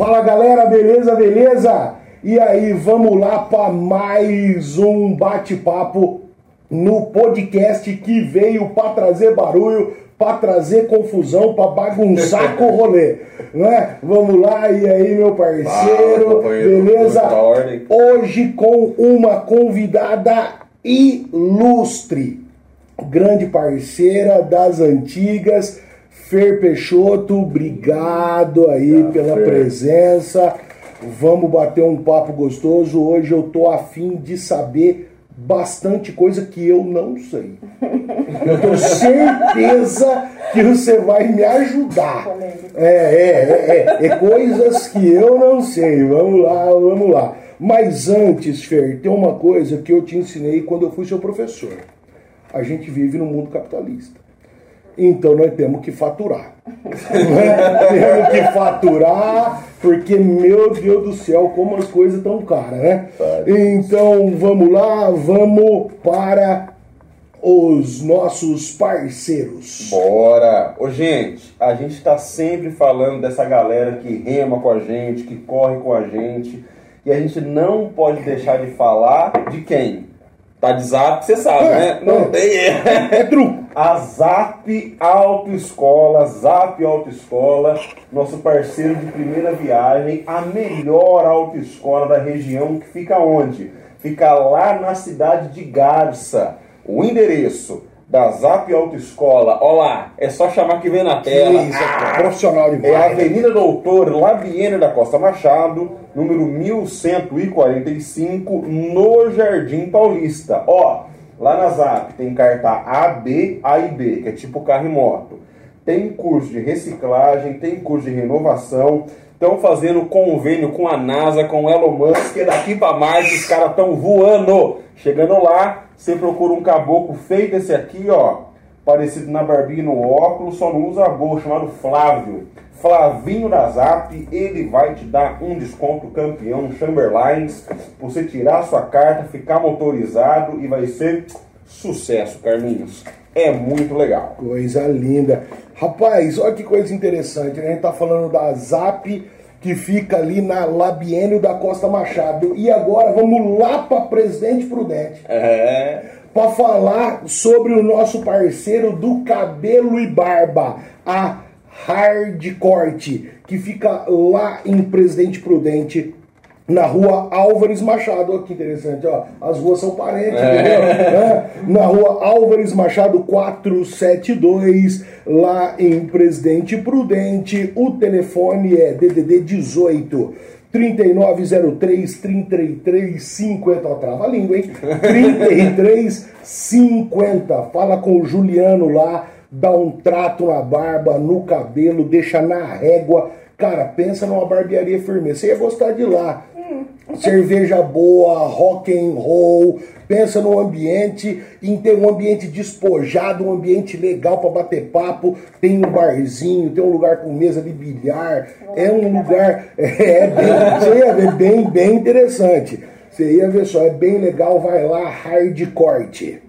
Fala galera, beleza, beleza? E aí, vamos lá para mais um bate-papo no podcast que veio para trazer barulho, para trazer confusão, para bagunçar com o rolê. Né? Vamos lá, e aí, meu parceiro, beleza? Ordem. Hoje com uma convidada ilustre, grande parceira das antigas, Fer Peixoto, obrigado aí Ah, pela Fer. presença. Vamos bater um papo gostoso. Hoje eu tô afim de saber bastante coisa que eu não sei. Eu tenho certeza que você vai me ajudar. É, é, é, é, é coisas que eu não sei. Vamos lá, vamos lá. Mas antes, Fer, tem uma coisa que eu te ensinei quando eu fui seu professor. A gente vive no mundo capitalista. Então nós temos que faturar. Temos que faturar, porque, meu Deus do céu, como as coisas estão caras, né? Então vamos lá, vamos para os nossos parceiros. Bora! Ô, gente, a gente tá sempre falando dessa galera que rema com a gente, que corre com a gente. E a gente não pode deixar de falar de quem? Tá de zap, você sabe, É, né? Não é. tem erro. É truco. A Zap Autoescola, Zap Autoescola, nosso parceiro de primeira viagem, a melhor autoescola da região, que fica onde? Fica lá na cidade de Garça. O endereço da Zap Autoescola, ó lá, é só chamar que vem na tela. Isso, profissional de É a Avenida Doutor Labiene da Costa Machado, número 1145, no Jardim Paulista. Ó, lá na Zap tem carta A, B, A e B, que é tipo carro e moto. Tem curso de reciclagem, tem curso de renovação. Estão fazendo convênio com a NASA, com o Elon Musk, que daqui para mais os caras estão voando. Chegando lá, você procura um caboclo feito esse aqui, ó, parecido na barbinha e no óculos, só não usa a boa, chamado Flávio. Flavinho da Zap, ele vai te dar um desconto campeão Chamberlains, você tirar sua carta, ficar motorizado e vai ser sucesso, Carlinhos. É muito legal. Coisa linda. Rapaz, olha que coisa interessante, né? A gente tá falando da Zap, que fica ali na Labienio da Costa Machado. E agora vamos lá para Presidente Prudente. É. para falar sobre o nosso parceiro do cabelo e barba, a Hard Corte, que fica lá em Presidente Prudente, na rua Álvares Machado. Olha que interessante, ó. As ruas são parentes, entendeu? É. Na rua Álvares Machado 472, lá em Presidente Prudente. O telefone é DDD 18 3903 3350. Ó, trava a língua, hein? 3350. Fala com o Juliano lá, dá um trato na barba, no cabelo, deixa na régua. Cara, pensa numa barbearia firme. Você ia gostar de lá. Cerveja boa, rock and roll. Pensa no ambiente, em ter um ambiente despojado, um ambiente legal para bater papo. Tem um barzinho, tem um lugar com mesa de bilhar. É um lugar é bem, ia ver, bem, bem interessante. Você ia ver só, é bem legal. Vai lá, hard corte.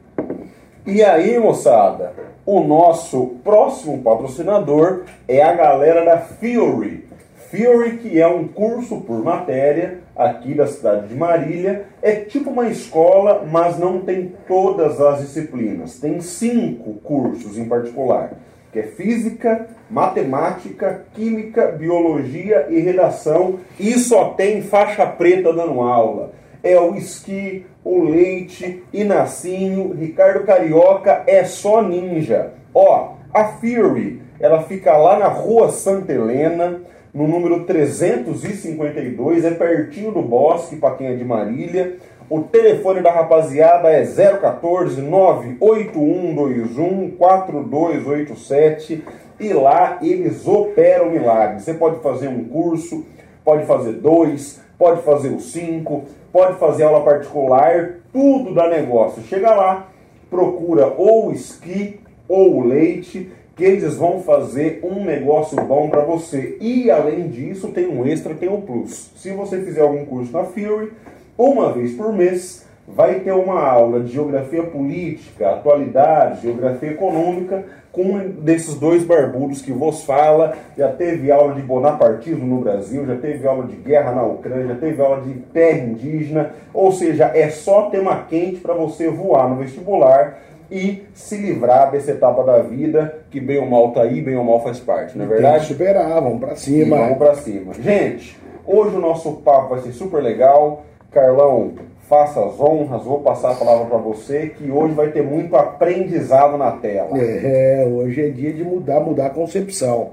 E aí, moçada, o nosso próximo patrocinador é a galera da Fury. Fury, que é um curso por matéria aqui da cidade de Marília, é tipo uma escola, mas não tem todas as disciplinas. Tem cinco cursos em particular, que é física, matemática, química, biologia e redação, e só tem faixa preta dando aula. É o esqui, o leite, Inacinho, Ricardo Carioca, é só ninja. Ó, a Fury, ela fica lá na rua Santa Helena, no número 352, é pertinho do bosque, quem é de Marília. O telefone da rapaziada é 014 98121 4287 e lá eles operam milagres. Você pode fazer um curso, pode fazer dois, pode fazer os cinco, pode fazer aula particular, tudo dá negócio. Chega lá, procura ou o esqui ou o leite, que eles vão fazer um negócio bom para você. E além disso, tem um extra, tem um plus. Se você fizer algum curso na Fury, uma vez por mês, vai ter uma aula de geografia política, atualidade, geografia econômica, com um desses dois barbudos que vos fala. Já teve aula de bonapartismo no Brasil, já teve aula de guerra na Ucrânia, já teve aula de terra indígena, ou seja, é só tema quente para você voar no vestibular e se livrar dessa etapa da vida que bem ou mal tá aí, bem ou mal faz parte, não é verdade? Tem que superar, vamos para cima. E vamos para cima. Gente, hoje o nosso papo vai ser super legal. Carlão, faça as honras, vou passar a palavra para você, que hoje vai ter muito aprendizado na tela. É, hoje é dia de mudar, mudar a concepção.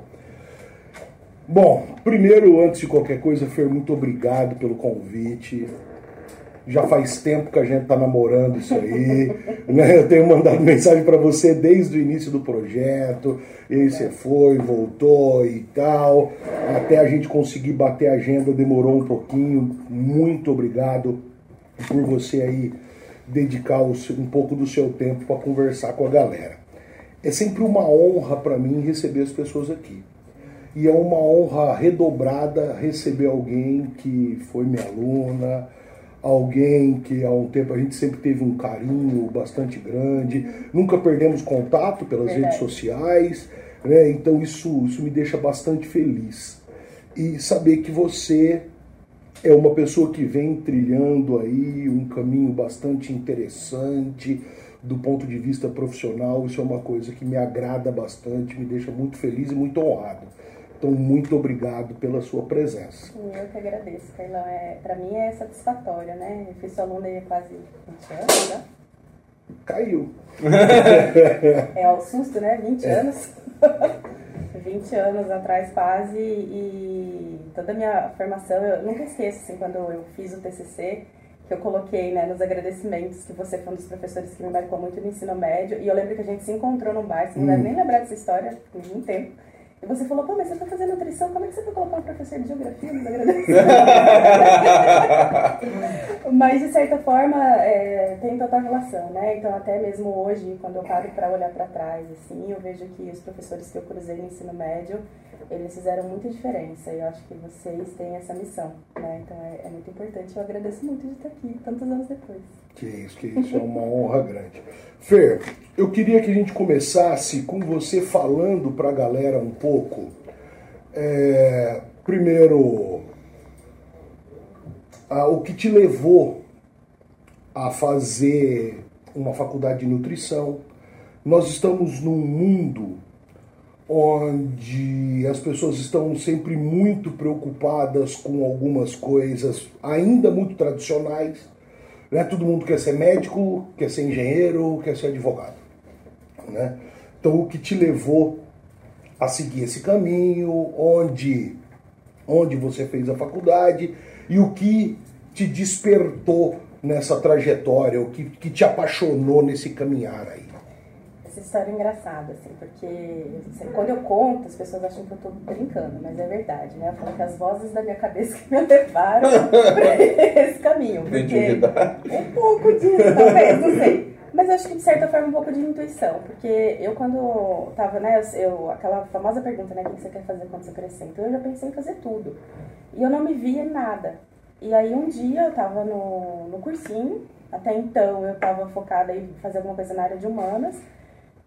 Bom, primeiro, antes de qualquer coisa, Fer, muito obrigado pelo convite. Já faz tempo que a gente está namorando isso aí. né? Eu tenho mandado mensagem para você desde o início do projeto. E você foi, voltou e tal. Até a gente conseguir bater a agenda demorou um pouquinho. Muito obrigado por você aí dedicar um pouco do seu tempo para conversar com a galera. É sempre uma honra para mim receber as pessoas aqui. E é uma honra redobrada receber alguém que foi minha aluna, alguém que há um tempo a gente sempre teve um carinho bastante grande, nunca perdemos contato pelas Verdade. redes sociais, né? então isso, isso me deixa bastante feliz. E saber que você é uma pessoa que vem trilhando aí um caminho bastante interessante do ponto de vista profissional. Isso é uma coisa que me agrada bastante, me deixa muito feliz e muito honrado. Então, muito obrigado pela sua presença. Eu que agradeço, Carlão. É, Para mim é satisfatório, né? Eu fui sua aluna há quase 20 anos, né? Caiu. é o susto, né? 20 é. anos. 20 anos atrás quase e toda a minha formação, eu nunca esqueço, assim, quando eu fiz o TCC, que eu coloquei, né, nos agradecimentos, que você foi um dos professores que me marcou muito no ensino médio, e eu lembro que a gente se encontrou num bar, você não deve hum. nem lembrar dessa história, por muito tempo, e você falou, pô, mas você tá fazendo nutrição, como é que você foi colocar um professor de geografia nos agradecimentos? mas, de certa forma, é, tem total relação, né? Então, até mesmo hoje, quando eu paro para olhar para trás, assim, eu vejo que os professores que eu cruzei no ensino médio, eles fizeram muita diferença e eu acho que vocês têm essa missão, né? Então é, é, muito importante. Eu agradeço muito de estar aqui tantos anos depois. Que isso, que isso é uma honra grande. Fer, eu queria que a gente começasse com você falando para a galera um pouco. É, primeiro, a, o que te levou a fazer uma faculdade de nutrição. Nós estamos num mundo onde as pessoas estão sempre muito preocupadas com algumas coisas ainda muito tradicionais. Né? Todo mundo quer ser médico, quer ser engenheiro, quer ser advogado. Né? Então, o que te levou a seguir esse caminho, onde, onde você fez a faculdade e o que te despertou nessa trajetória, o que, que te apaixonou nesse caminhar aí? História engraçada, assim, porque assim, quando eu conto, as pessoas acham que eu tô brincando, mas é verdade, né? Eu falo que as vozes da minha cabeça que me levaram pra esse caminho. Porque um pouco disso, talvez, não sei. Mas acho que de certa forma um pouco de intuição, porque eu quando tava, né, eu, aquela famosa pergunta, né, o que você quer fazer quando você crescer? Então eu já pensei em fazer tudo. E eu não me via em nada. E aí um dia eu tava no, no cursinho, até então eu tava focada em fazer alguma coisa na área de humanas,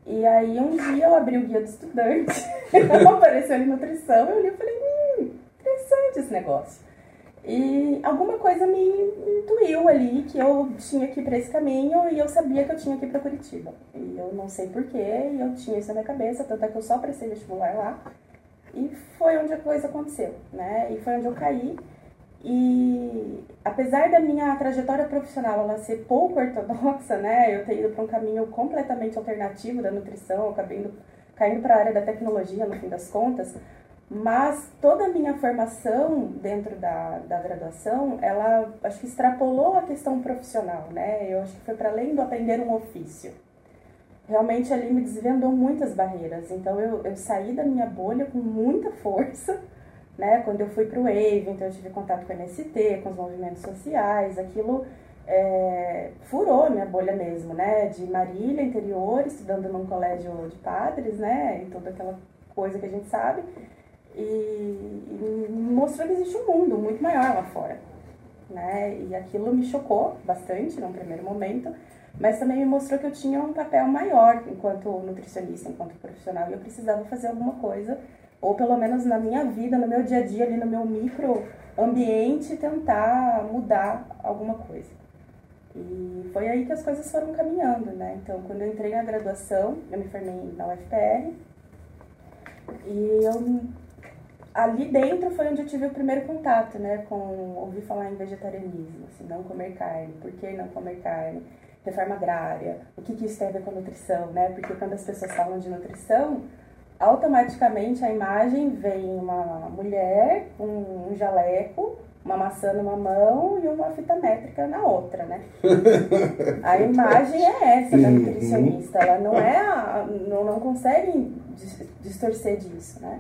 e aí um dia eu abri o guia do estudante, apareceu ali nutrição, eu li e falei, hum, interessante esse negócio. E alguma coisa me intuiu ali que eu tinha que ir para esse caminho e eu sabia que eu tinha que ir para Curitiba. E eu não sei porquê, e eu tinha isso na minha cabeça, tanto é que eu só prestei vestibular lá. E foi onde a coisa aconteceu, né? E foi onde eu caí. E apesar da minha trajetória profissional ela ser pouco ortodoxa, né, eu ter ido para um caminho completamente alternativo da nutrição, acabei indo, caindo para a área da tecnologia no fim das contas, mas toda a minha formação dentro da, da graduação, ela acho que extrapolou a questão profissional, né? Eu acho que foi para além do aprender um ofício. Realmente ali me desvendou muitas barreiras, então eu, eu saí da minha bolha com muita força né? Quando eu fui para o Wave, então eu tive contato com o MST, com os movimentos sociais, aquilo é, furou minha bolha mesmo, né? De Marília, interior, estudando num colégio de padres, né? E toda aquela coisa que a gente sabe. E, e mostrou que existe um mundo muito maior lá fora. né? E aquilo me chocou bastante no primeiro momento, mas também me mostrou que eu tinha um papel maior enquanto nutricionista, enquanto profissional, e eu precisava fazer alguma coisa, ou pelo menos na minha vida, no meu dia a dia, ali no meu micro ambiente, tentar mudar alguma coisa. E foi aí que as coisas foram caminhando, né? Então, quando eu entrei na graduação, eu me formei na UFPR, e eu ali dentro foi onde eu tive o primeiro contato, né, com ouvir falar em vegetarianismo, assim, não comer carne, por que não comer carne, reforma agrária, o que, que isso tem a ver com nutrição, né, porque quando as pessoas falam de nutrição, automaticamente a imagem vem uma mulher, um, um jaleco, uma maçã numa mão e uma fita métrica na outra, né? A imagem é essa da nutricionista, ela não é, a, não, não consegue distorcer disso, né?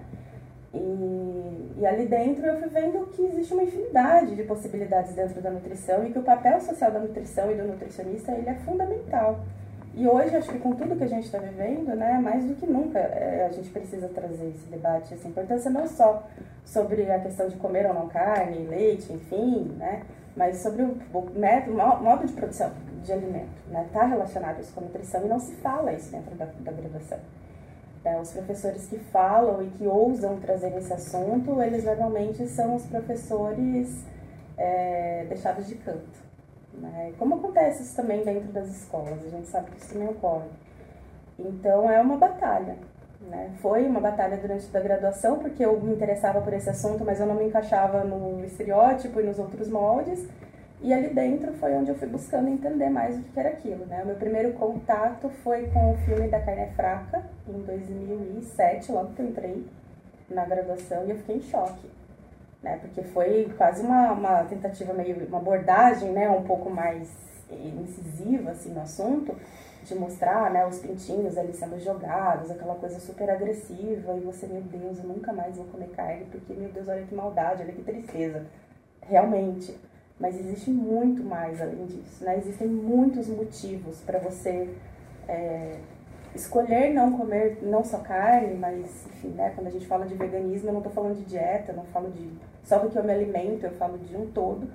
E, e, ali dentro eu fui vendo que existe uma infinidade de possibilidades dentro da nutrição e que o papel social da nutrição e do nutricionista ele é fundamental. E hoje, acho que com tudo que a gente está vivendo, né, mais do que nunca, é, a gente precisa trazer esse debate, essa importância não só sobre a questão de comer ou não carne, leite, enfim, né, mas sobre o, o modo de produção de alimento, né, está relacionado isso com a nutrição e não se fala isso dentro da, da graduação. É, os professores que falam e que ousam trazer esse assunto, eles normalmente são os professores é, deixados de canto. Né? Como acontece isso também dentro das escolas, a gente sabe que isso também ocorre. Então é uma batalha. Né? Foi uma batalha durante a graduação, porque eu me interessava por esse assunto, mas eu não me encaixava no estereótipo e nos outros moldes. E ali dentro foi onde eu fui buscando entender mais o que era aquilo, né? O meu primeiro contato foi com o filme Da Carne é Fraca, em 2007, logo que eu entrei na graduação, e eu fiquei em choque, né? Porque foi quase uma, uma tentativa, meio uma abordagem, né? Um pouco mais incisiva, assim, no assunto, de mostrar, né? Os pintinhos ali sendo jogados, aquela coisa super agressiva, e você, meu Deus, eu nunca mais vou comer carne, porque, meu Deus, olha que maldade, olha que tristeza. Realmente mas existe muito mais além disso, né? Existem muitos motivos para você é, escolher não comer não só carne, mas enfim, né? Quando a gente fala de veganismo, eu não estou falando de dieta, eu não falo de só do que eu me alimento, eu falo de um todo.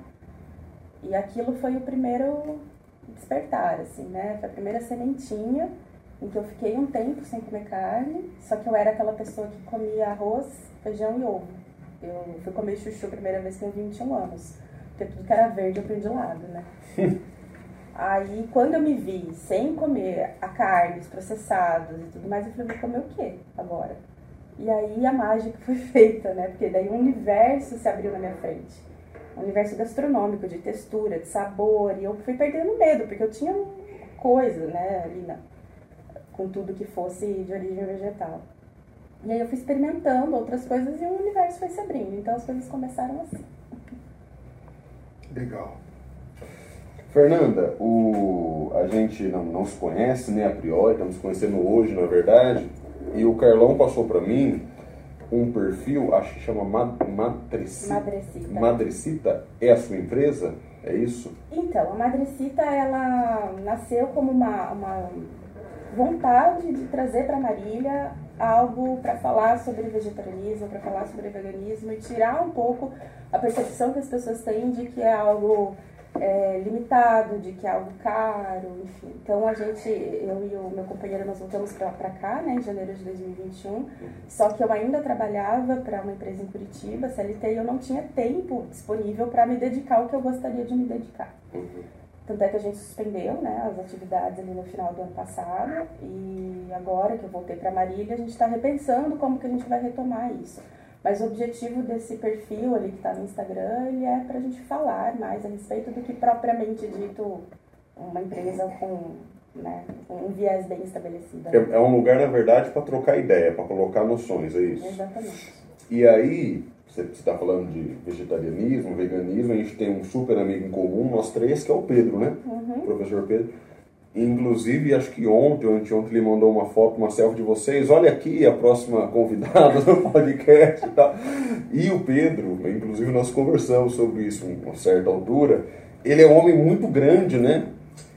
E aquilo foi o primeiro despertar, assim, né? Foi a primeira sementinha em que eu fiquei um tempo sem comer carne, só que eu era aquela pessoa que comia arroz, feijão e ovo. Eu fui comer chuchu a primeira vez com 21 anos. Porque tudo que era verde eu fui de lado, né? Aí, quando eu me vi sem comer a carne, os processados e tudo mais, eu falei, vou comer o quê agora? E aí a mágica foi feita, né? Porque daí um universo se abriu na minha frente. Um universo gastronômico, de textura, de sabor. E eu fui perdendo medo, porque eu tinha coisa, né, ali com tudo que fosse de origem vegetal. E aí eu fui experimentando outras coisas e o universo foi se abrindo. Então as coisas começaram assim. Legal. Fernanda, o, a gente não, não se conhece, né, a priori, estamos conhecendo hoje, na verdade, e o Carlão passou para mim um perfil, acho que chama Madrecita. Madrecita. Madrecita é a sua empresa? É isso? Então, a Madrecita, ela nasceu como uma, uma vontade de trazer para Marília algo para falar sobre vegetarianismo, para falar sobre veganismo e tirar um pouco a percepção que as pessoas têm de que é algo é, limitado, de que é algo caro, enfim. Então a gente, eu e o meu companheiro, nós voltamos para cá, né, em janeiro de 2021, só que eu ainda trabalhava para uma empresa em Curitiba, CLT, e eu não tinha tempo disponível para me dedicar ao que eu gostaria de me dedicar. Tanto é que a gente suspendeu né, as atividades ali no final do ano passado e agora que eu voltei para Marília, a gente está repensando como que a gente vai retomar isso. Mas o objetivo desse perfil ali que está no Instagram, ele é para a gente falar mais a respeito do que propriamente dito uma empresa com né, um viés bem estabelecido. É, é um lugar, na verdade, para trocar ideia, para colocar noções, é isso? Exatamente. E aí, você está falando de vegetarianismo, veganismo, a gente tem um super amigo em comum, nós três, que é o Pedro, né? Uhum. O professor Pedro. Inclusive, acho que ontem ou anteontem ele mandou uma foto, uma selfie de vocês. Olha aqui a próxima convidada do podcast e tal. E o Pedro, inclusive nós conversamos sobre isso em uma certa altura. Ele é um homem muito grande, né?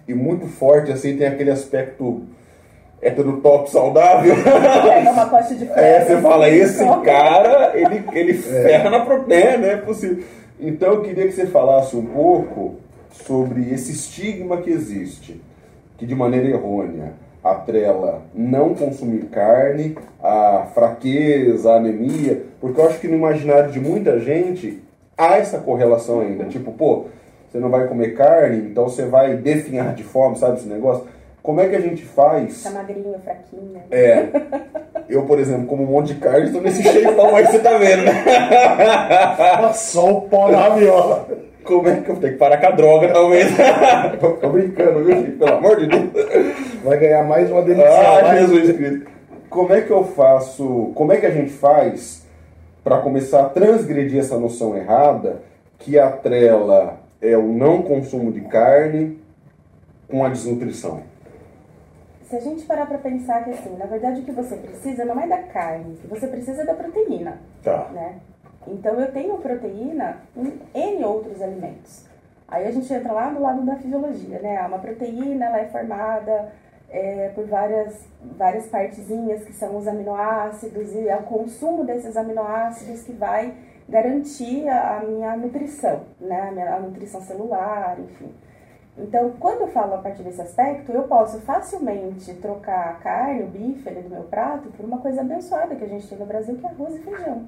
E muito forte, assim, tem aquele aspecto hétero top saudável. Pega uma costa de ferro. É, você fala, esse cara, ele, ele ferra na proteína, né? Possível. Então eu queria que você falasse um pouco sobre esse estigma que existe, que de maneira errônea atrela não consumir carne, a fraqueza, a anemia, porque eu acho que no imaginário de muita gente há essa correlação ainda. Tipo, pô, você não vai comer carne, então você vai definhar de fome, sabe esse negócio? Como é que a gente faz? Tá magrinho, fraquinho. É. Eu, por exemplo, como um monte de carne, estou nesse shapeão aí que você tá vendo, né? Só o pó na viola. Como é que eu tenho que parar com a droga, talvez? Tô brincando, viu, Chico? Pelo amor de Deus. Vai ganhar mais uma delícia. Ah, vai. Jesus Cristo. Como é que eu faço, como é que a gente faz para começar a transgredir essa noção errada que atrela é o não consumo de carne com a desnutrição? Se a gente parar para pensar que assim, na verdade o que você precisa não é da carne, o que você precisa é da proteína, Tá. né? Então eu tenho proteína em N outros alimentos. Aí a gente entra lá do lado da fisiologia, né? Uma proteína ela é formada é, por várias, várias partezinhas que são os aminoácidos e é o consumo desses aminoácidos que vai garantir a, minha nutrição, né? A, minha, a nutrição celular, enfim. Então, quando eu falo a partir desse aspecto, eu posso facilmente trocar a carne, o bife ali do meu prato, por uma coisa abençoada que a gente tem no Brasil, que é arroz e feijão.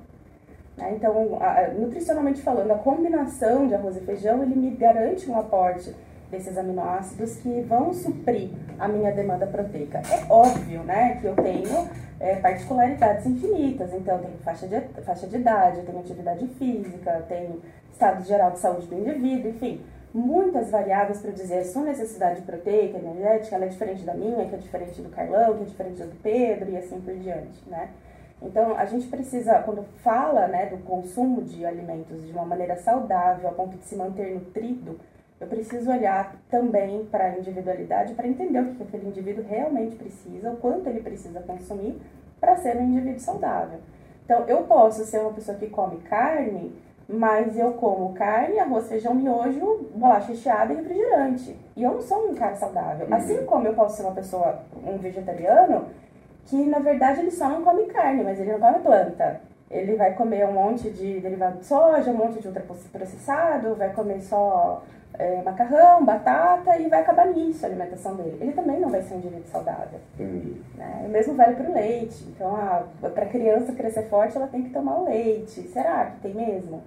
Né? Então, a- nutricionalmente falando, a combinação de arroz e feijão, ele me garante um aporte desses aminoácidos que vão suprir a minha demanda proteica. É óbvio, né, que eu tenho é, particularidades infinitas. Então, eu tenho faixa de, faixa de idade, eu tenho atividade física, eu tenho estado geral de saúde do indivíduo, enfim, muitas variáveis para dizer a sua necessidade proteica, energética, ela é diferente da minha, que é diferente do Carlão, que é diferente do Pedro e assim por diante, né? Então, a gente precisa, quando fala né, do consumo de alimentos de uma maneira saudável, a ponto de se manter nutrido, eu preciso olhar também para a individualidade, para entender o que aquele indivíduo realmente precisa, o quanto ele precisa consumir para ser um indivíduo saudável. Então, eu posso ser uma pessoa que come carne, mas eu como carne, arroz, feijão, miojo, bolacha recheada e refrigerante. E eu não sou um cara saudável. Assim como eu posso ser uma pessoa, um vegetariano, que na verdade ele só não come carne, mas ele não come planta. Ele vai comer um monte de derivado de soja, um monte de ultraprocessado, vai comer só é, macarrão, batata e vai acabar nisso a alimentação dele. Ele também não vai ser um indivíduo saudável. Entendi. Né? O mesmo vale para o leite. Então, para a criança crescer forte, ela tem que tomar o leite. Será que tem mesmo?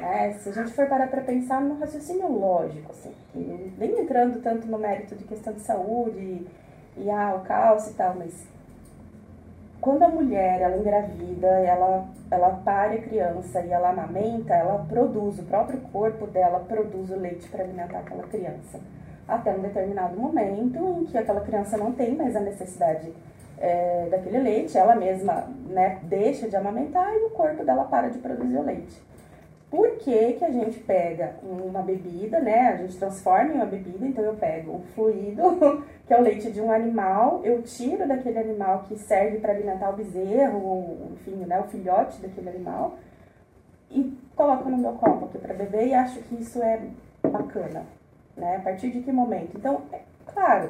Né? Se a gente for parar para pensar no raciocínio lógico, assim, nem entrando tanto no mérito de questão de saúde e, e ah, o cálcio e tal, mas quando a mulher ela engravida, ela, ela pare a criança e ela amamenta, ela produz, o próprio corpo dela produz o leite para alimentar aquela criança. Até um determinado momento em que aquela criança não tem mais a necessidade é, daquele leite, ela mesma né, deixa de amamentar e o corpo dela para de produzir o leite. Por que, que a gente pega uma bebida, né? A gente transforma em uma bebida, então eu pego um fluido, que é o leite de um animal, eu tiro daquele animal que serve para alimentar o bezerro, enfim, né, o filhote daquele animal, e coloco no meu copo aqui para beber e acho que isso é bacana, né? A partir de que momento? Então, é claro,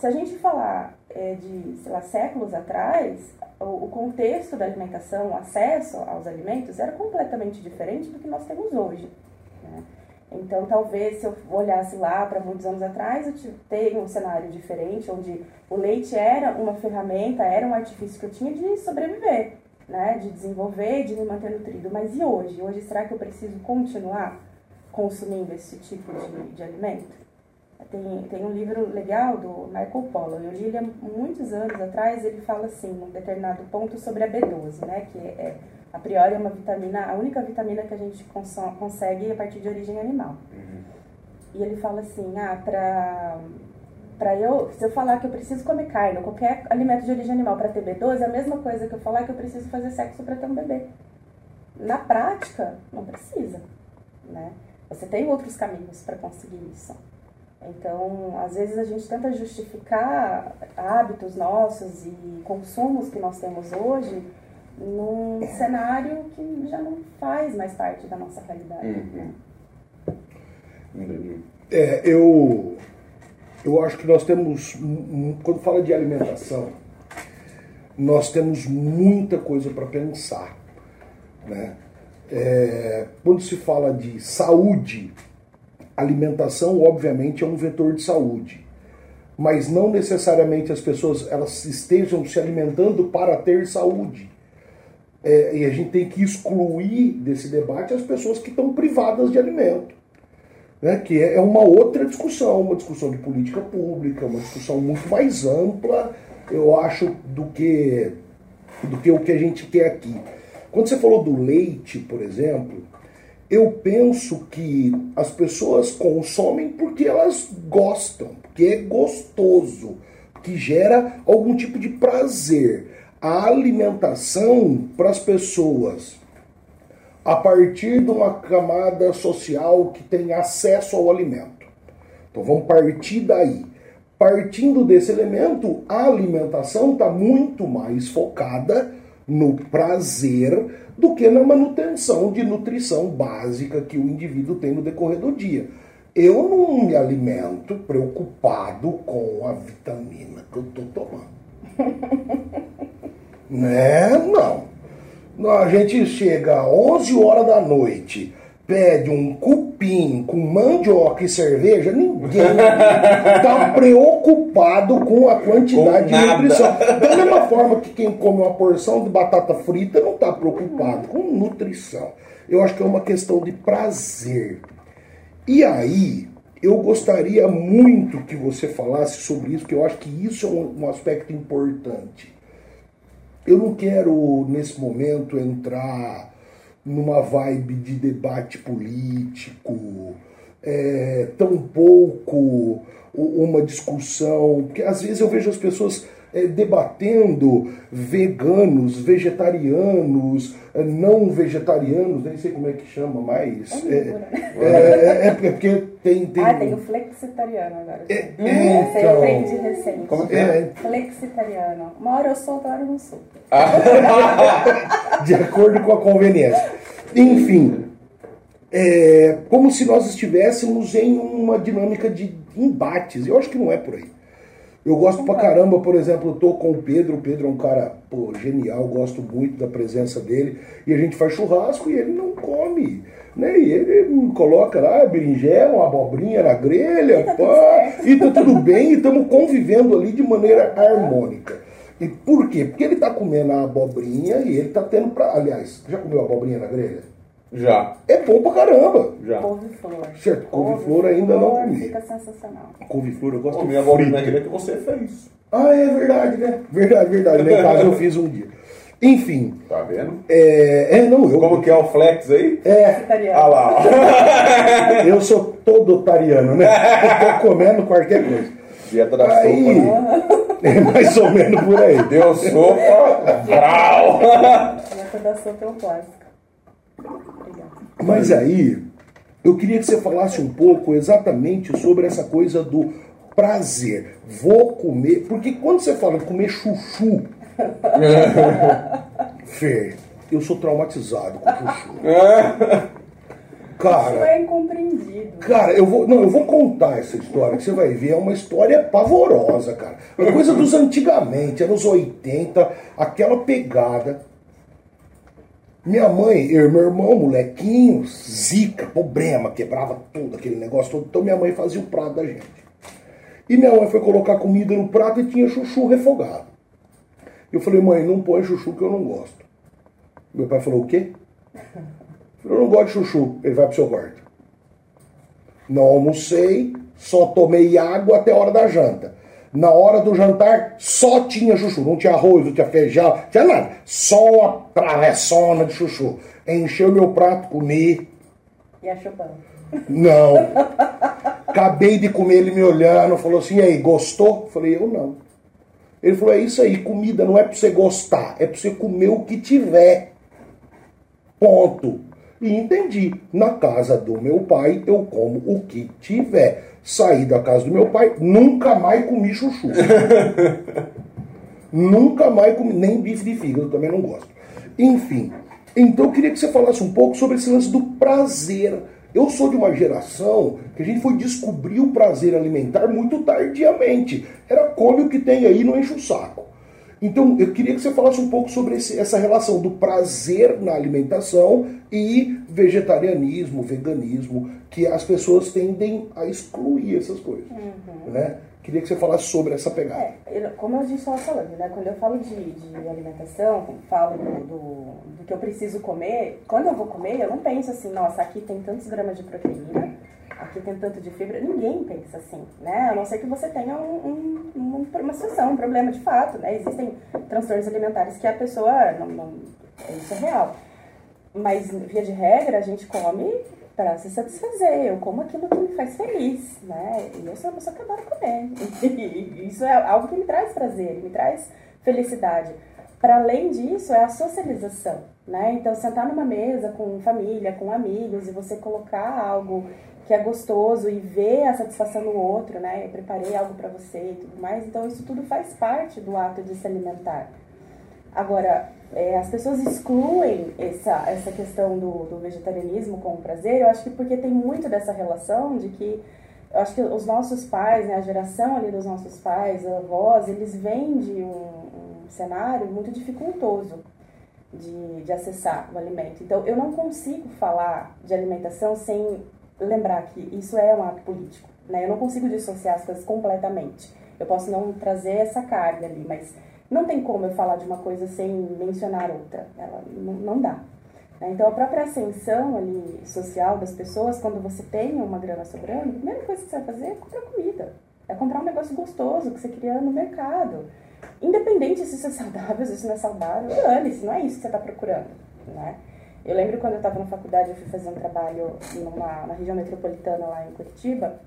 se a gente falar é, de, sei lá, séculos atrás, o, o contexto da alimentação, o acesso aos alimentos era completamente diferente do que nós temos hoje. Né? Então, talvez se eu olhasse lá para muitos anos atrás, eu te- tenha um cenário diferente, onde o leite era uma ferramenta, era um artifício que eu tinha de sobreviver, né? de desenvolver, de me manter nutrido. Mas e hoje? Hoje, será que eu preciso continuar consumindo esse tipo de, de alimento? Tem, tem um livro legal do Michael Pollan, eu li ele há muitos anos atrás, ele fala assim, num determinado ponto sobre a B12, né, que é, a priori é uma vitamina, a única vitamina que a gente conso- consegue a partir de origem animal. E ele fala assim, ah, pra, pra eu, se eu falar que eu preciso comer carne ou qualquer alimento de origem animal para ter B12, é a mesma coisa que eu falar que eu preciso fazer sexo para ter um bebê. Na prática, não precisa, né? Você tem outros caminhos para conseguir isso. Então, às vezes a gente tenta justificar hábitos nossos e consumos que nós temos hoje num cenário que já não faz mais parte da nossa realidade. Entendi. É, eu, eu acho que nós temos, mu- quando fala de alimentação, nós temos muita coisa para pensar. Né? É, quando se fala de saúde, alimentação, obviamente, é um vetor de saúde. Mas não necessariamente as pessoas elas estejam se alimentando para ter saúde. É, e a gente tem que excluir desse debate as pessoas que estão privadas de alimento. Né, que é, é uma outra discussão, uma discussão de política pública, uma discussão muito mais ampla, eu acho, do que, do que o que a gente quer aqui. Quando você falou do leite, por exemplo, eu penso que as pessoas consomem porque elas gostam, porque é gostoso, que gera algum tipo de prazer. A alimentação para as pessoas, a partir de uma camada social que tem acesso ao alimento. Então vamos partir daí. Partindo desse elemento, a alimentação está muito mais focada no prazer do que na manutenção de nutrição básica que o indivíduo tem no decorrer do dia. Eu não me alimento preocupado com a vitamina que eu estou tomando. né? Não. A gente chega às 11 horas da noite, pede um cupim com mandioca e cerveja, ninguém está preocupado com a quantidade com de nutrição. Da mesma forma que quem come uma porção de batata frita não está preocupado com nutrição. Eu acho que é uma questão de prazer. E aí, eu gostaria muito que você falasse sobre isso, porque eu acho que isso é um, um aspecto importante. Eu não quero, nesse momento, entrar numa vibe de debate político, é, tampouco uma discussão, porque às vezes eu vejo as pessoas é, debatendo veganos, vegetarianos, é, não vegetarianos, nem sei como é que chama mais. É, é, né? é, é porque tem, tem. Ah, tem o flexitariano agora. É, hum, então, eu aprendi recente. Como é? é? Flexitariano. Uma hora eu sou, outra hora eu não sou. de acordo com a conveniência. Enfim, é como se nós estivéssemos em uma dinâmica de embates. Eu acho que não é por aí. Eu gosto pra caramba, por exemplo, eu tô com o Pedro, o Pedro é um cara pô, genial, gosto muito da presença dele, e a gente faz churrasco e ele não come. Né? E ele coloca lá berinjela, uma abobrinha na grelha, tá pá, e tá tudo bem, e estamos convivendo ali de maneira harmônica. E por quê? Porque ele tá comendo a abobrinha e ele tá tendo pra. Aliás, já comeu abobrinha na grelha? Já. É bom pra caramba. Já. Couve-flor. Certo, couve-flor ainda não comi. Fica sensacional. Couve-flor eu gosto Comi de a abobrinha na frita. grelha que você fez. Ah, é verdade, né? Verdade, verdade. Lá em casa eu fiz um dia. Enfim. Tá vendo? É, é não, eu. Como que é o flex aí? É, Vegetariano. Ah lá. eu sou todo otariano, né? Eu tô comendo qualquer coisa. Dieta da Aí, sopa. é mais ou menos por aí. Deu sopa. Brau. Dieta da sopa é o clássico. Mas aí, eu queria que você falasse um pouco exatamente sobre essa coisa do prazer. Vou comer. Porque quando você fala de comer chuchu, Fer, eu sou traumatizado com chuchu. Isso Cara, é incompreendido. cara, eu vou, não, eu vou contar essa história que você vai ver, é uma história pavorosa, cara. É coisa dos antigamente, anos 80, aquela pegada. Minha mãe, eu e meu irmão, molequinho, zica, problema, quebrava tudo, aquele negócio todo. Então minha mãe fazia o prato da gente. E minha mãe foi colocar comida no prato e tinha chuchu refogado. Eu falei, mãe, não põe chuchu que eu não gosto. Meu pai falou, o quê? Eu não gosto de chuchu. Ele vai pro seu quarto. Não almocei, só tomei água até a hora da janta. Na hora do jantar, só tinha chuchu. Não tinha arroz, não tinha feijão, não tinha nada. Só a travessona de chuchu. Encheu meu prato, comi. E a chupando. Não. Acabei de comer ele me olhando, falou assim, e aí, gostou? Falei, eu não. Ele falou, é isso aí, comida não é pra você gostar, é pra você comer o que tiver. Ponto. E entendi. Na casa do meu pai, eu como o que tiver. Saí da casa do meu pai, nunca mais comi chuchu. nunca mais comi, nem bife de fígado, também não gosto. Enfim, então eu queria que você falasse um pouco sobre esse lance do prazer. Eu sou de uma geração que a gente foi descobrir o prazer alimentar muito tardiamente. Era come o que tem aí, não enche o saco. Então, eu queria que você falasse um pouco sobre esse, essa relação do prazer na alimentação e vegetarianismo, veganismo, que as pessoas tendem a excluir essas coisas. Uhum. Né? Queria que você falasse sobre essa pegada. É, como a gente estava falando, né? quando eu falo de, de alimentação, falo do, do, do, que eu preciso comer, quando eu vou comer, eu não penso assim, nossa, aqui tem tantos gramas de proteína, aqui tem tanto de fibra. Ninguém pensa assim, né? A não ser que você tenha um, um, uma situação, um problema de fato, né? Existem transtornos alimentares que a pessoa não, não isso é real. Mas, via de regra, a gente come para se satisfazer. Eu como aquilo que me faz feliz, né? E eu sou uma pessoa que adora comer. E isso é algo que me traz prazer, me traz felicidade. Para além disso, é a socialização, né? Então, sentar numa mesa com família, com amigos e você colocar algo que é gostoso e ver a satisfação no outro, né? Eu preparei algo para você e tudo mais. Então, isso tudo faz parte do ato de se alimentar. Agora, é, as pessoas excluem essa, essa questão do, do vegetarianismo com o prazer, eu acho que porque tem muito dessa relação de que eu acho que os nossos pais, né, a geração ali dos nossos pais, avós, eles vêm de um, um cenário muito dificultoso de, de acessar o alimento. Então, eu não consigo falar de alimentação sem lembrar que isso é um ato político. Né? Eu não consigo dissociar as coisas completamente. Eu posso não trazer essa carga ali, mas não tem como eu falar de uma coisa sem mencionar outra. Ela não, não dá. Né? Então, a própria ascensão ali social das pessoas, quando você tem uma grana sobrando, a primeira coisa que você vai fazer é comprar comida. É comprar um negócio gostoso que você queria no mercado. Independente se isso é saudável, se isso não é saudável, dane-se, não é isso que você está procurando. Né? Eu lembro quando eu estava na faculdade, eu fui fazer um trabalho numa, na região metropolitana lá em Curitiba,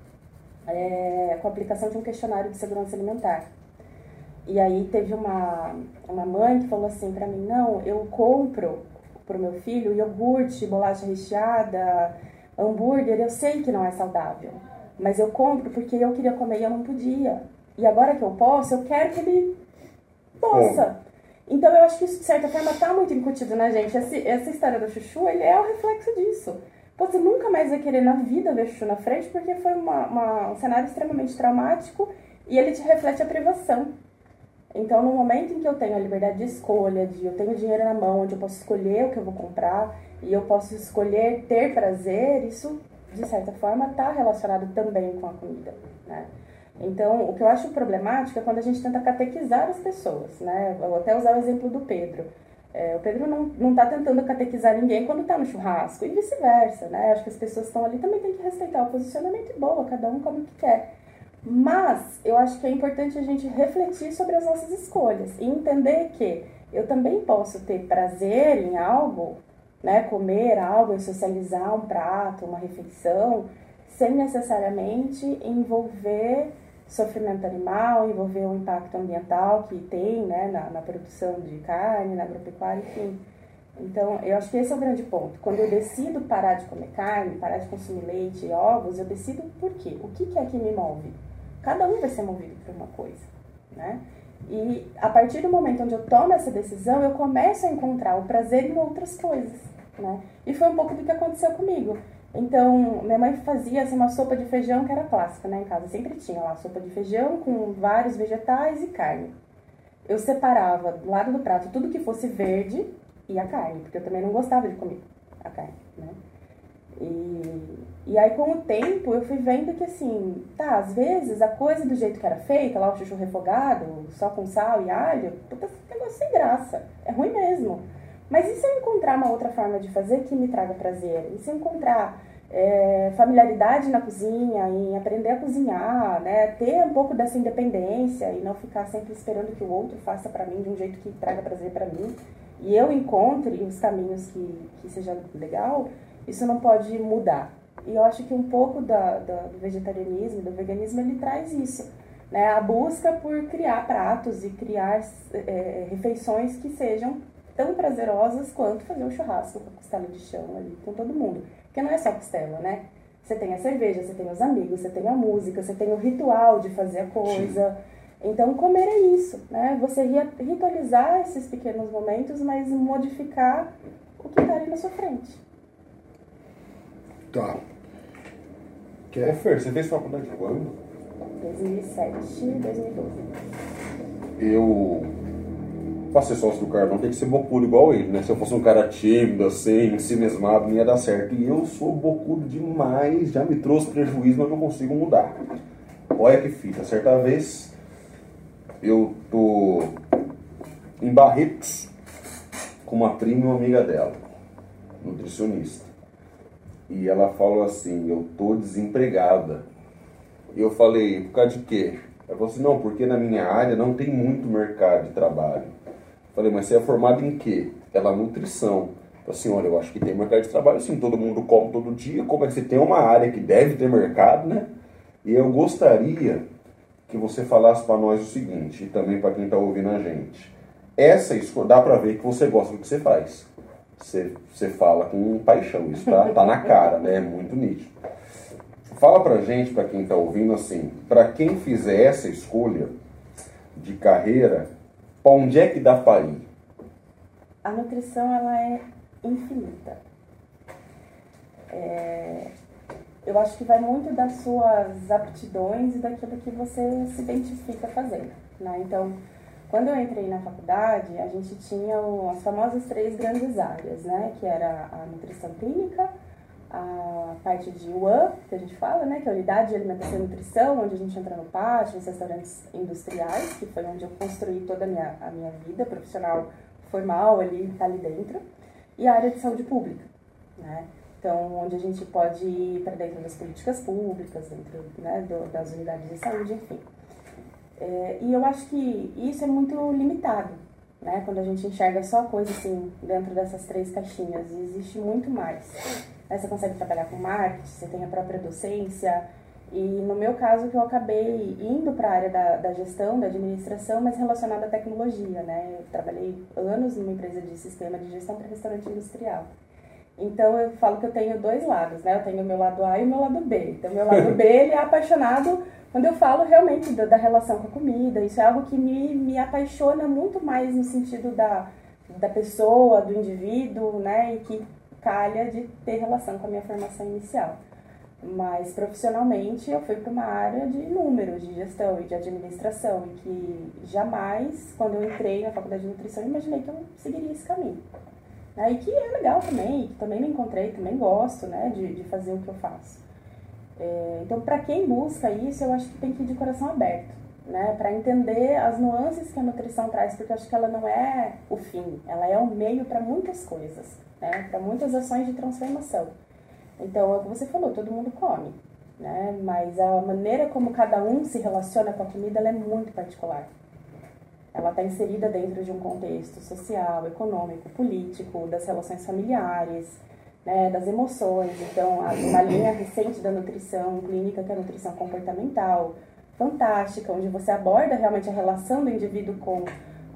é, com a aplicação de um questionário de segurança alimentar. E aí teve uma, uma mãe que falou assim para mim, não, eu compro pro meu filho iogurte, bolacha recheada, hambúrguer, eu sei que não é saudável, mas eu compro porque eu queria comer e eu não podia. E agora que eu posso, eu quero que ele possa. Então eu acho que isso, de certa forma, está muito incutido na gente. Essa, essa história do chuchu, ele é o reflexo disso. Você nunca mais vai querer na vida ver chuchu na frente, porque foi uma, uma, um cenário extremamente traumático e ele te reflete a privação. Então, no momento em que eu tenho a liberdade de escolha, de eu tenho dinheiro na mão, onde eu posso escolher o que eu vou comprar e eu posso escolher ter prazer, isso, de certa forma, está relacionado também com a comida, né? Então, o que eu acho problemático é quando a gente tenta catequizar as pessoas, né? Vou até usar o exemplo do Pedro. É, o Pedro não está tentando catequizar ninguém quando está no churrasco, e vice-versa, né? Acho que as pessoas que estão ali também têm que respeitar o posicionamento e boa, cada um come o que quer. Mas eu acho que é importante a gente refletir sobre as nossas escolhas e entender que eu também posso ter prazer em algo, né? Comer algo, socializar um prato, uma refeição, sem necessariamente envolver sofrimento animal, envolver o impacto ambiental que tem né, na, na produção de carne, na agropecuária, enfim. Então, eu acho que esse é o grande ponto. Quando eu decido parar de comer carne, parar de consumir leite e ovos, eu decido por quê? O que, que é que me move? Cada um vai ser movido por uma coisa, né? E a partir do momento onde eu tomo essa decisão, eu começo a encontrar o prazer em outras coisas, né? E foi um pouco do que aconteceu comigo. Então, minha mãe fazia assim, uma sopa de feijão que era clássica, né? Em casa sempre tinha lá sopa de feijão com vários vegetais e carne. Eu separava do lado do prato tudo que fosse verde e a carne, porque eu também não gostava de comer a carne, né? E, e aí, com o tempo, eu fui vendo que, assim, tá, às vezes a coisa do jeito que era feita, lá o chuchu refogado, só com sal e alho, puta, negócio sem graça. É ruim mesmo. Mas e se eu encontrar uma outra forma de fazer que me traga prazer? E se eu encontrar é, familiaridade na cozinha, em aprender a cozinhar, né? Ter um pouco dessa independência e não ficar sempre esperando que o outro faça para mim de um jeito que traga prazer para mim. E eu encontre os caminhos que, que seja legal, isso não pode mudar. E eu acho que um pouco da, da, do vegetarianismo, do veganismo, ele traz isso. Né? A busca por criar pratos e criar é, refeições que sejam tão prazerosas quanto fazer um churrasco com a costela de chão ali com todo mundo. Porque não é só costela, né? Você tem a cerveja, você tem os amigos, você tem a música, você tem o ritual de fazer a coisa. Sim. Então, comer é isso, né? Você ritualizar esses pequenos momentos, mas modificar o que está ali na sua frente. Tá. Quer? Ô, Fer, você fez faculdade quando? 2007, 2012. Eu pra ser sócio do Carlão tem que ser bocudo igual ele, né? Se eu fosse um cara tímido, assim, mesmado, não ia dar certo. E eu sou bocudo demais, já me trouxe prejuízo, mas não consigo mudar. Olha que fita, certa vez eu tô em Barretos com uma prima e uma amiga dela, nutricionista. E ela falou assim, eu tô desempregada. E eu falei, por causa de quê? Ela falou assim, não, porque na minha área não tem muito mercado de trabalho. Falei, mas você é formado em quê? Ela, nutrição. Falei assim, olha, eu acho que tem mercado de trabalho sim, todo mundo come todo dia, como é que você tem uma área que deve ter mercado, né? E eu gostaria que você falasse para nós o seguinte, e também para quem está ouvindo a gente. Essa escolha, dá para ver que você gosta do que você faz. Você, você fala com paixão, isso tá, tá na cara, né? É muito nítido. Fala pra gente, para quem está ouvindo, assim, para quem fizer essa escolha de carreira, para onde é que dá ir? A nutrição, ela é infinita. É, eu acho que vai muito das suas aptidões e daquilo que você se identifica fazendo, né? Então, quando eu entrei na faculdade, a gente tinha as famosas três grandes áreas, né? Que era a nutrição clínica, a parte de UAN, que a gente fala, né? Que é a Unidade de Alimentação e Nutrição, onde a gente entra no pátio, nos restaurantes industriais, que foi onde eu construí toda a minha, a minha vida profissional formal ali, tá ali dentro. E a área de saúde pública, né? Então, onde a gente pode ir para dentro das políticas públicas, dentro né, do, das unidades de saúde, enfim. É, e eu acho que isso é muito limitado, né? Quando a gente enxerga só coisa assim, dentro dessas três caixinhas, e existe muito mais. Aí você consegue trabalhar com marketing, você tem a própria docência, e no meu caso, que eu acabei indo para a área da, da gestão, da administração, mas relacionada à tecnologia, né? Eu trabalhei anos numa empresa de sistema de gestão para restaurante industrial. Então eu falo que eu tenho dois lados, né? Eu tenho o meu lado A e o meu lado B. Então meu lado B ele é apaixonado quando eu falo realmente da, da, relação com a comida. Isso é algo que me, me apaixona muito mais no sentido da, da pessoa, do indivíduo, né? E que calha de ter relação com a minha formação inicial. Mas profissionalmente eu fui para uma área de números, de gestão e de administração, e que jamais, quando eu entrei na faculdade de nutrição, imaginei que eu seguiria esse caminho. Né? E que é legal também, que também me encontrei, também gosto né, de, de fazer o que eu faço. É, então, para quem busca isso, eu acho que tem que ir de coração aberto, né, para entender as nuances que a nutrição traz, porque eu acho que ela não é o fim, ela é o meio para muitas coisas, né, para muitas ações de transformação. Então, é o que você falou, todo mundo come, né, mas a maneira como cada um se relaciona com a comida é muito particular ela está inserida dentro de um contexto social, econômico, político, das relações familiares, né, das emoções. Então, uma linha recente da nutrição clínica, que é a nutrição comportamental, fantástica, onde você aborda realmente a relação do indivíduo com,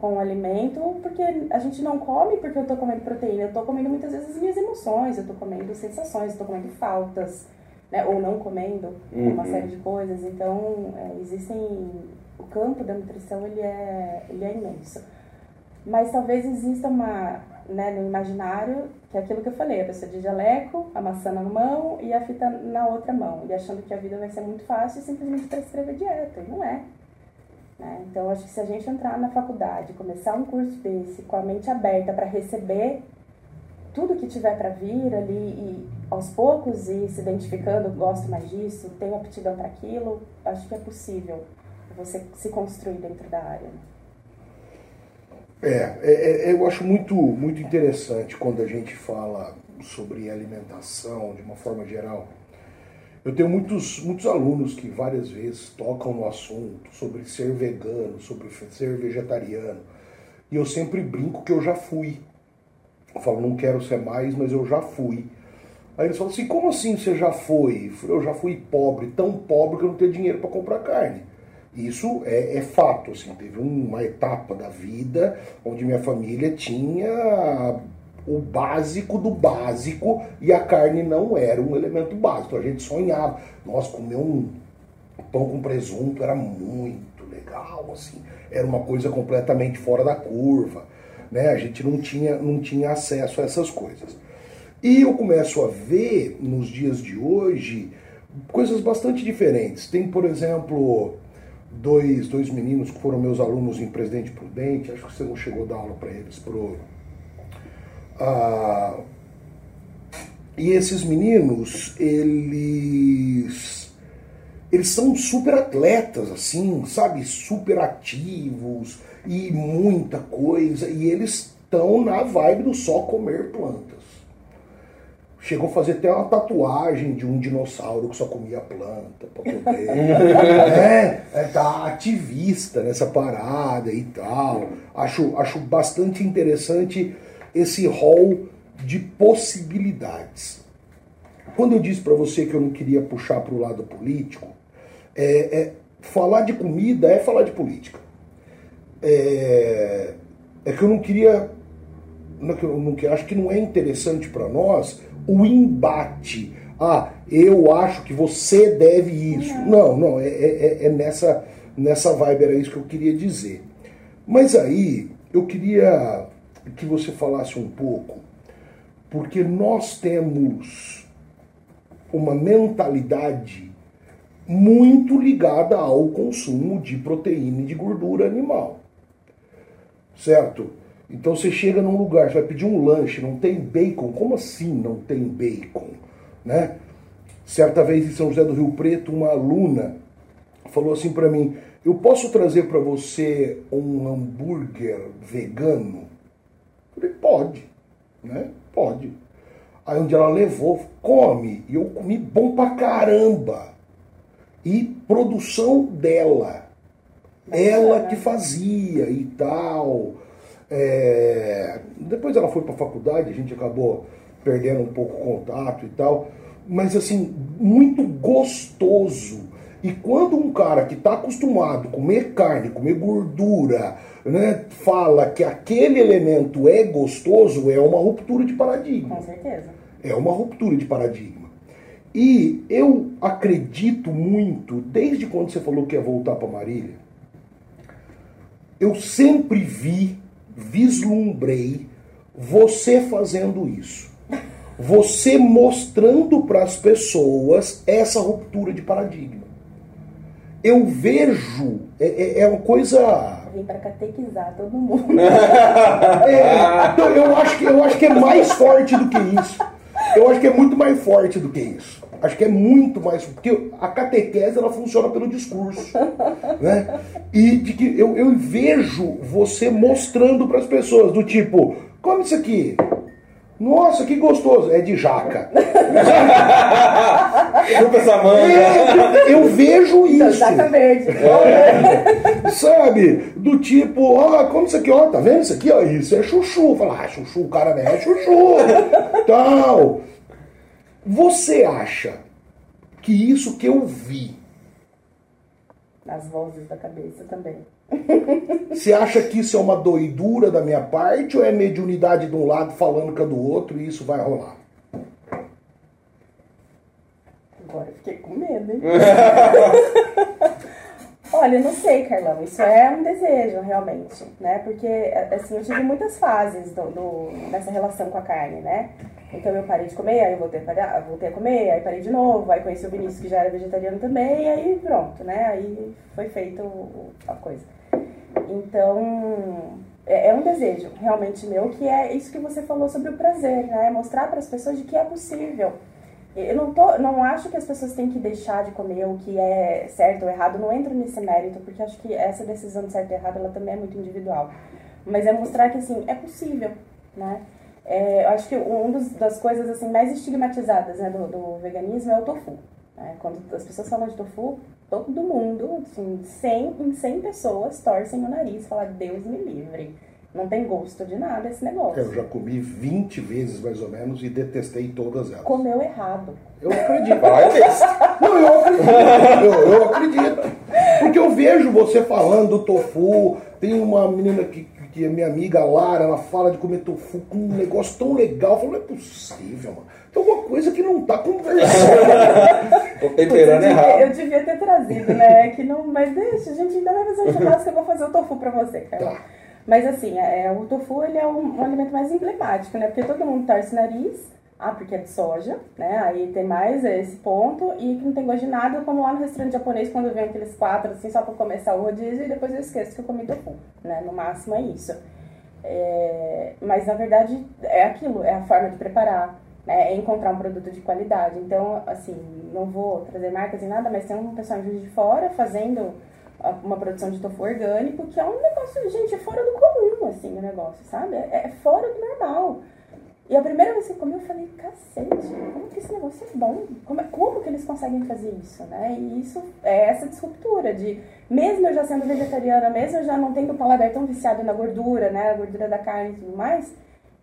com o alimento, porque a gente não come porque eu estou comendo proteína, eu estou comendo muitas vezes as minhas emoções, eu estou comendo sensações, estou comendo faltas, né, ou não comendo uhum. uma série de coisas. Então, é, existem o campo da nutrição ele é, ele é imenso. Mas talvez exista uma, né, no imaginário, que é aquilo que eu falei, a pessoa de jaleco, a maçã na mão e a fita na outra mão, e achando que a vida vai ser muito fácil e simplesmente prescrever dieta, e não é. Né? Então, acho que se a gente entrar na faculdade, começar um curso desse com a mente aberta para receber tudo que tiver para vir ali e aos poucos ir se identificando, gosto mais disso, tenho aptidão para aquilo, acho que é possível você se construir dentro da área. É, é, é, eu acho muito, muito interessante quando a gente fala sobre alimentação de uma forma geral. Eu tenho muitos, muitos alunos que várias vezes tocam no assunto sobre ser vegano, sobre ser vegetariano. E eu sempre brinco que eu já fui. Eu falo, não quero ser mais, mas eu já fui. Aí eles falam assim, como assim você já foi? Eu já fui pobre, tão pobre que eu não tenho dinheiro para comprar carne. Isso é, é, fato, assim, teve uma etapa da vida onde minha família tinha o básico do básico e a carne não era um elemento básico. A gente sonhava, nossa, comer um pão com presunto era muito legal, assim, era uma coisa completamente fora da curva, né? A gente não tinha, não tinha acesso a essas coisas. E eu começo a ver nos dias de hoje coisas bastante diferentes. Tem, por exemplo, dois, dois meninos que foram meus alunos em Presidente Prudente, acho que você não chegou a dar aula para eles, pro, ah, e esses meninos, eles eles são super atletas, assim, sabe? Super ativos e muita coisa. E eles estão na vibe do só comer plantas. Chegou a fazer até uma tatuagem de um dinossauro que só comia planta pra poder. é, é, tá ativista nessa parada e tal. Acho, acho bastante interessante esse rol de possibilidades. Quando eu disse para você que eu não queria puxar para o lado político, é, é, falar de comida é falar de política. É, é que eu não queria. Não, eu não, acho que não é interessante para nós o embate. Ah, eu acho que você deve isso. Não, não, é, é, é nessa, nessa vibe, era isso que eu queria dizer. Mas aí, eu queria que você falasse um pouco, porque nós temos uma mentalidade muito ligada ao consumo de proteína e de gordura animal. Certo? Então você chega num lugar, você vai pedir um lanche, não tem bacon. Como assim não tem bacon? Né? Certa vez em São José do Rio Preto, uma aluna falou assim para mim: Eu posso trazer para você um hambúrguer vegano? Eu falei: Pode, né? Pode. Aí um dia ela levou, come, e eu comi bom pra caramba. E produção dela. Ela que fazia e tal. É... Depois ela foi para a faculdade, a gente acabou perdendo um pouco o contato e tal. Mas assim, muito gostoso. E quando um cara que está acostumado a comer carne, comer gordura, né, fala que aquele elemento é gostoso, é uma ruptura de paradigma. Com certeza. É uma ruptura de paradigma. E eu acredito muito, desde quando você falou que ia voltar para Marília, eu sempre vi, vislumbrei você fazendo isso. Você mostrando para as pessoas essa ruptura de paradigma. Eu vejo, é, é, é uma coisa vim para catequizar todo mundo. É, então, eu, acho que, eu acho que é mais forte do que isso. Eu acho que é muito mais forte do que isso. Acho que é muito mais. Porque a catequese ela funciona pelo discurso. Né? E de que eu, eu vejo você mostrando para as pessoas, do tipo, come isso aqui. Nossa, que gostoso. É de jaca. Chupa essa manga. É, eu vejo isso. Jaca verde. É, sabe? Do tipo, ó, como isso aqui, ó, tá vendo isso aqui? Ó, isso é chuchu. Fala, ah, chuchu, o cara é chuchu. Tal. Você acha que isso que eu vi. As vozes da cabeça também. Você acha que isso é uma doidura da minha parte ou é mediunidade de um lado falando com a do outro e isso vai rolar? Agora eu fiquei hein? Olha, não sei, Carlão. Isso é um desejo, realmente, né? Porque, assim, eu tive muitas fases do, do, nessa relação com a carne, né? Então eu parei de comer, aí eu voltei voltei a comer, aí parei de novo, aí conheci o Vinícius que já era vegetariano também, e aí pronto, né? Aí foi feito a coisa. Então, é, é um desejo realmente meu, que é isso que você falou sobre o prazer, né? Mostrar para as pessoas de que é possível. Eu não, tô, não acho que as pessoas têm que deixar de comer o que é certo ou errado, não entro nesse mérito, porque acho que essa decisão de certo e errado ela também é muito individual. Mas é mostrar que assim, é possível, né? É, eu acho que uma das coisas assim, mais estigmatizadas né, do, do veganismo é o tofu. Né? Quando as pessoas falam de tofu, todo mundo, assim, 100 em 100 pessoas torcem o nariz e falam, Deus me livre. Não tem gosto de nada esse negócio. Eu já comi 20 vezes mais ou menos e detestei todas elas. Comeu errado. Eu acredito. Não, eu acredito. Eu, eu acredito. Porque eu vejo você falando do tofu. Tem uma menina que que a minha amiga Lara, ela fala de comer tofu com um negócio tão legal. Eu falo, não é possível, mano. Tem alguma coisa que não tá conversando. Tô temperando errado. Eu devia ter trazido, né? Que não, mas deixa, a gente ainda vai fazer um churrasco que eu vou fazer o tofu pra você, cara. Tá. Mas assim, é, o tofu ele é um, um, alimento mais emblemático, né? Porque todo mundo torce o nariz, Ah, porque é de soja, né? Aí tem mais esse ponto. E que não tem gosto de nada, como lá no restaurante japonês quando vem aqueles quatro, assim, só pra começar o rodízio e depois eu esqueço que eu comi tofu, né? No máximo é isso. É... Mas na verdade é aquilo, é a forma de preparar, né? É encontrar um produto de qualidade. Então, assim, não vou trazer marcas em nada, mas tem um pessoal de fora fazendo uma produção de tofu orgânico, que é um negócio, gente, é fora do comum, assim, o negócio, sabe? É, é fora do normal. E a primeira vez que eu comi, eu falei, cacete, como que esse negócio é bom? Como, é, como que eles conseguem fazer isso, né? E isso é essa disruptura de, mesmo eu já sendo vegetariana, mesmo eu já não tendo o paladar tão viciado na gordura, né? A gordura da carne e tudo mais,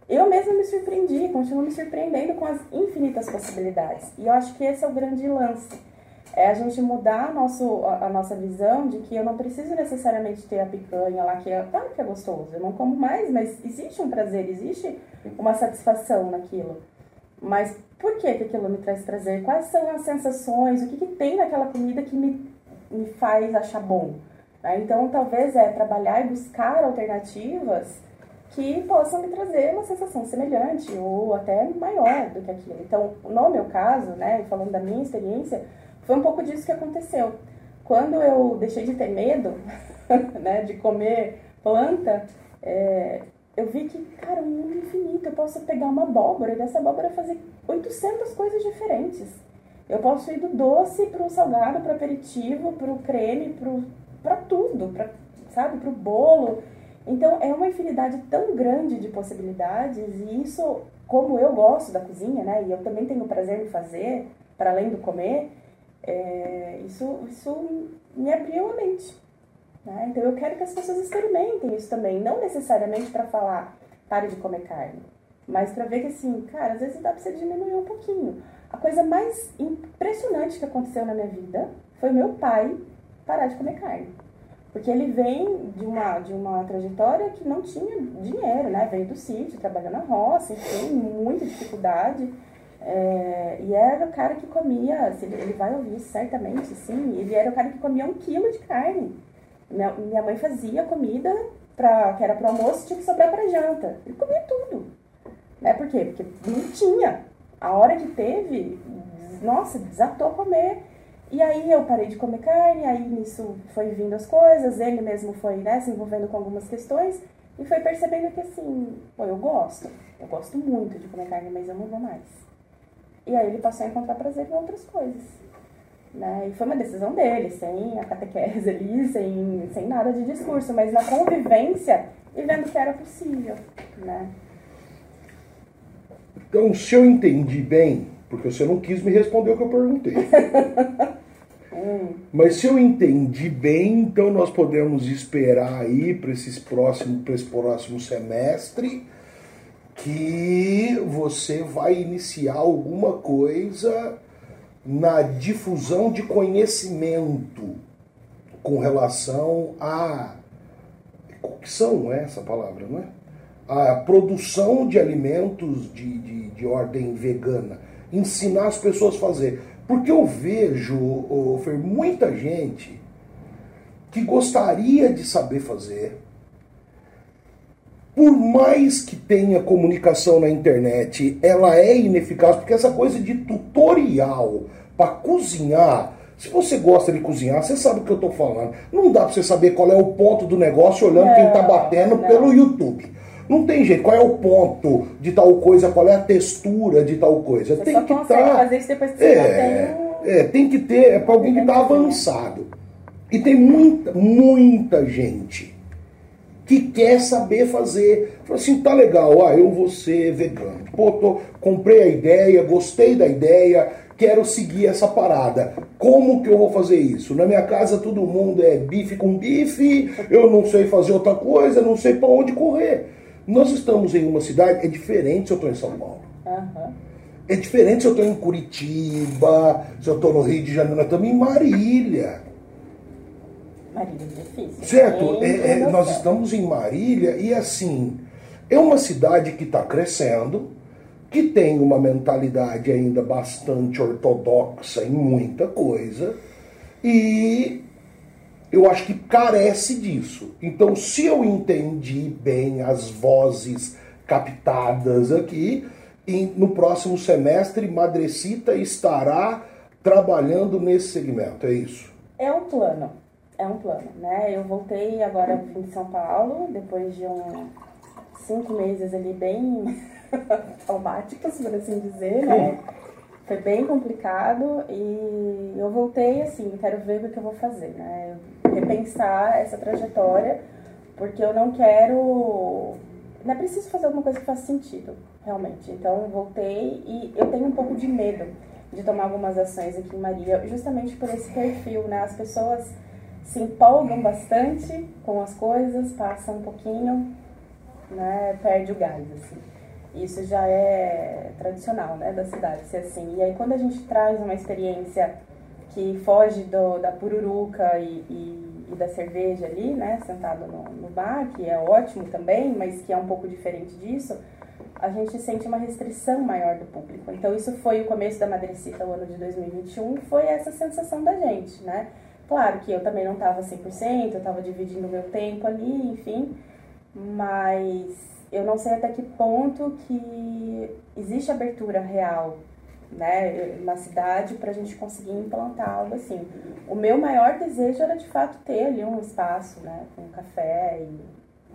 eu mesma me surpreendi, continuo me surpreendendo com as infinitas possibilidades. E eu acho que esse é o grande lance é a gente mudar nosso, a, a, nossa visão de que eu não preciso necessariamente ter a picanha lá, que é, claro que é gostoso, eu não como mais, mas existe um prazer, existe uma satisfação naquilo. Mas por que, que aquilo me traz prazer? Quais são as sensações? O que, que tem naquela comida que me, me faz achar bom? Né? Então, talvez é trabalhar e buscar alternativas que possam me trazer uma sensação semelhante ou até maior do que aquilo. Então, no meu caso, né, falando da minha experiência, foi um pouco disso que aconteceu. Quando eu deixei de ter medo né, de comer planta, é, eu vi que, cara, um mundo infinito. Eu posso pegar uma abóbora e dessa abóbora fazer 800 coisas diferentes. Eu posso ir do doce para o salgado, para o aperitivo, para o creme, para tudo, pra, sabe, para o bolo. Então é uma infinidade tão grande de possibilidades e isso, como eu gosto da cozinha, né, e eu também tenho prazer em fazer, para além do comer, é, isso, isso me abriu a mente. Né? Então eu quero que as pessoas experimentem isso também, não necessariamente para falar pare de comer carne, mas para ver que assim, cara, às vezes dá para você diminuir um pouquinho. A coisa mais impressionante que aconteceu na minha vida foi meu pai parar de comer carne. Porque ele vem de uma, de uma trajetória que não tinha dinheiro, né? Veio do sítio, trabalhando na roça, enfim, muita dificuldade. É, e era o cara que comia, ele vai ouvir certamente, sim, ele era o cara que comia um quilo de carne. Minha, minha mãe fazia comida pra, que era para almoço tinha que sobrar para janta. Ele comia tudo. Né? Por quê? Porque não tinha. A hora que teve, nossa, desatou comer. E aí eu parei de comer carne, aí nisso foi vindo as coisas, ele mesmo foi né, se envolvendo com algumas questões e foi percebendo que assim, pô, eu gosto, eu gosto muito de comer carne, mas eu não vou mais. E aí ele passou a encontrar prazer em outras coisas. Né? E foi uma decisão dele, sem a catequese ali, sem, sem nada de discurso, mas na convivência e vendo que era possível. Né? Então, se eu entendi bem, porque você não quis me responder o que eu perguntei. hum. Mas se eu entendi bem, então nós podemos esperar aí para esse próximo, esse próximo semestre que você vai iniciar alguma coisa na difusão de conhecimento com relação a são é essa palavra, não é? A produção de alimentos de, de, de ordem vegana, ensinar as pessoas a fazer. Porque eu vejo, Fer, muita gente que gostaria de saber fazer, por mais que tenha comunicação na internet, ela é ineficaz, porque essa coisa de tutorial para cozinhar, se você gosta de cozinhar, você sabe o que eu estou falando. Não dá para você saber qual é o ponto do negócio olhando não, quem está batendo não. pelo YouTube. Não tem jeito. Qual é o ponto de tal coisa? Qual é a textura de tal coisa? Você tem que estar. Tá... fazer isso depois que você é, tem... é, tem que ter. É para alguém que está avançado. E tem muita, muita gente que quer saber fazer. Fala assim, tá legal, ah, eu vou ser vegano. Pô, tô, comprei a ideia, gostei da ideia, quero seguir essa parada. Como que eu vou fazer isso? Na minha casa todo mundo é bife com bife, eu não sei fazer outra coisa, não sei para onde correr. Nós estamos em uma cidade, é diferente se eu estou em São Paulo. Uhum. É diferente se eu estou em Curitiba, se eu estou no Rio de Janeiro, nós estamos em Marília. Marília é difícil. Certo, é, é, nós estamos em Marília e assim, é uma cidade que está crescendo, que tem uma mentalidade ainda bastante ortodoxa em muita coisa, e eu acho que carece disso. Então, se eu entendi bem as vozes captadas aqui, E no próximo semestre, Madrecita estará trabalhando nesse segmento, é isso? É um plano, é um plano, né? Eu voltei agora vim de São Paulo, depois de um cinco meses ali bem traumáticos, por assim dizer, né? Foi bem complicado e eu voltei assim, quero ver o que eu vou fazer, né? Repensar essa trajetória, porque eu não quero. Não é preciso fazer alguma coisa que faça sentido, realmente. Então eu voltei e eu tenho um pouco de medo de tomar algumas ações aqui em Maria, justamente por esse perfil, né? As pessoas se empolgam bastante com as coisas, passam um pouquinho, né? Perde o gás, assim. Isso já é tradicional, né, da cidade ser assim. E aí quando a gente traz uma experiência que foge do, da pururuca e, e, e, da cerveja ali, né, sentado no, no bar, que é ótimo também, mas que é um pouco diferente disso, a gente sente uma restrição maior do público. Então isso foi o começo da Madrecita, o ano de 2021, foi essa sensação da gente, né? Claro que eu também não estava 100%, eu estava dividindo meu tempo ali, enfim, mas eu não sei até que ponto que existe abertura real né, na cidade para a gente conseguir implantar algo assim. O meu maior desejo era de fato ter ali um espaço, né, com café e,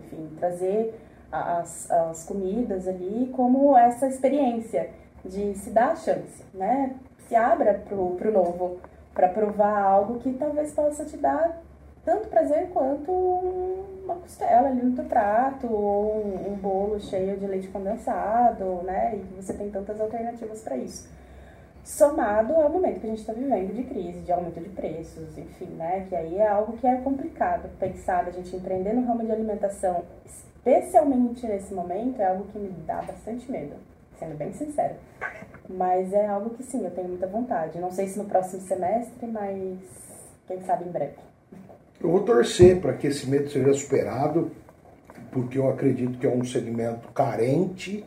enfim, trazer as, as comidas ali como essa experiência de se dar a chance, né, se abra pro, pro novo para provar algo que talvez possa te dar tanto prazer quanto uma costela ali no teu prato, ou um, bolo cheio de leite condensado, né? E você tem tantas alternativas para isso. Somado ao momento que a gente está vivendo de crise, de aumento de preços, enfim, né? Que aí é algo que é complicado pensar, a gente empreender no ramo de alimentação, especialmente nesse momento, é algo que me dá bastante medo, sendo bem sincero. Mas é algo que sim, eu tenho muita vontade. Não sei se no próximo semestre, mas quem sabe em breve. Eu vou torcer para que esse medo seja superado, porque eu acredito que é um segmento carente,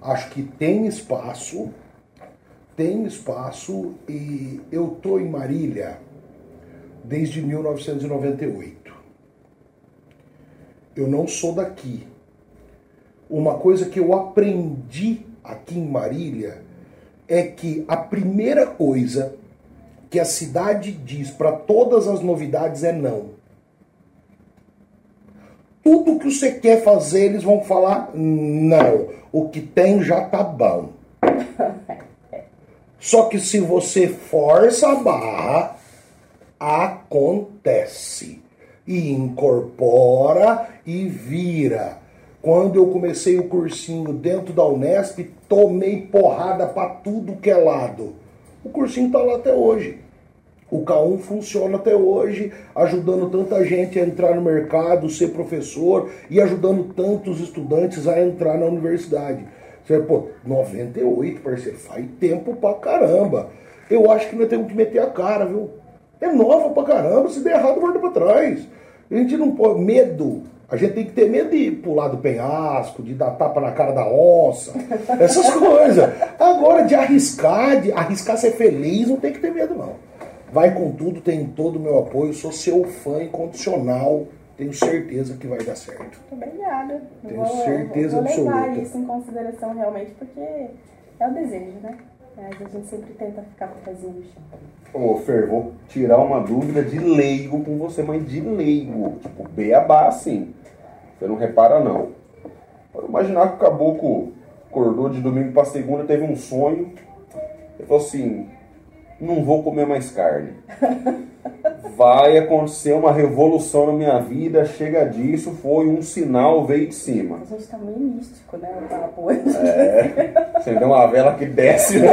acho que tem espaço, tem espaço e eu tô em Marília desde 1998. Eu não sou daqui. Uma coisa que eu aprendi aqui em Marília é que a primeira coisa que a cidade diz para todas as novidades é não. Tudo que você quer fazer, eles vão falar não. O que tem já tá bom. Só que se você força a barra, acontece. E incorpora e vira. Quando eu comecei o cursinho dentro da Unesp, tomei porrada para tudo que é lado. O cursinho está lá até hoje. O K1 funciona até hoje, ajudando tanta gente a entrar no mercado, ser professor e ajudando tantos estudantes a entrar na universidade. Você, pô, 98, parceiro, faz tempo pra caramba. Eu acho que nós temos que meter a cara, viu? É nova pra caramba, se der errado, volta pra trás. A gente não pode. Medo. A gente tem que ter medo de pular do penhasco, de dar tapa na cara da onça, essas coisas. Agora, de arriscar, de arriscar ser feliz, não tem que ter medo, não. Vai com tudo, tem todo o meu apoio, sou seu fã incondicional. Tenho certeza que vai dar certo. Obrigada. Tenho vou, certeza vou, absoluta. Vou levar isso em consideração realmente, porque é o desejo, né? Mas a gente sempre tenta ficar com o pezinho no chão. Ô, Fer, vou tirar uma dúvida de leigo com você, mas de leigo. Tipo, beabá, assim. Você não repara, não. Pode imaginar que o caboclo acordou de domingo para segunda, teve um sonho. Ele falou assim: não vou comer mais carne. Vai acontecer uma revolução na minha vida, chega disso, foi um sinal, veio de cima. A gente tá meio místico, né? O papo hoje. É, acendeu uma vela que desce, né?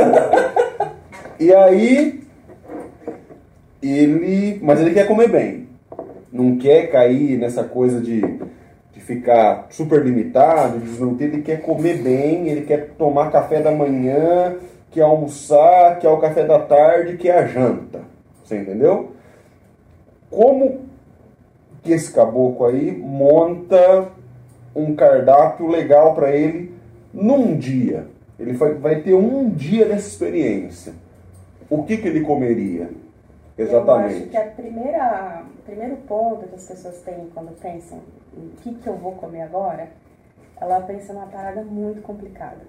E aí, ele. Mas ele quer comer bem. Não quer cair nessa coisa de, de ficar super limitado, desnutrido. Ele quer comer bem, ele quer tomar café da manhã que é almoçar, que é o café da tarde, que é a janta. Você entendeu? Como que esse caboclo aí monta um cardápio legal para ele num dia? Ele vai, vai ter um dia dessa experiência. O que, que ele comeria? Exatamente. Eu acho que a primeira, o primeiro ponto que as pessoas têm quando pensam o que, que eu vou comer agora, ela pensa numa parada muito complicada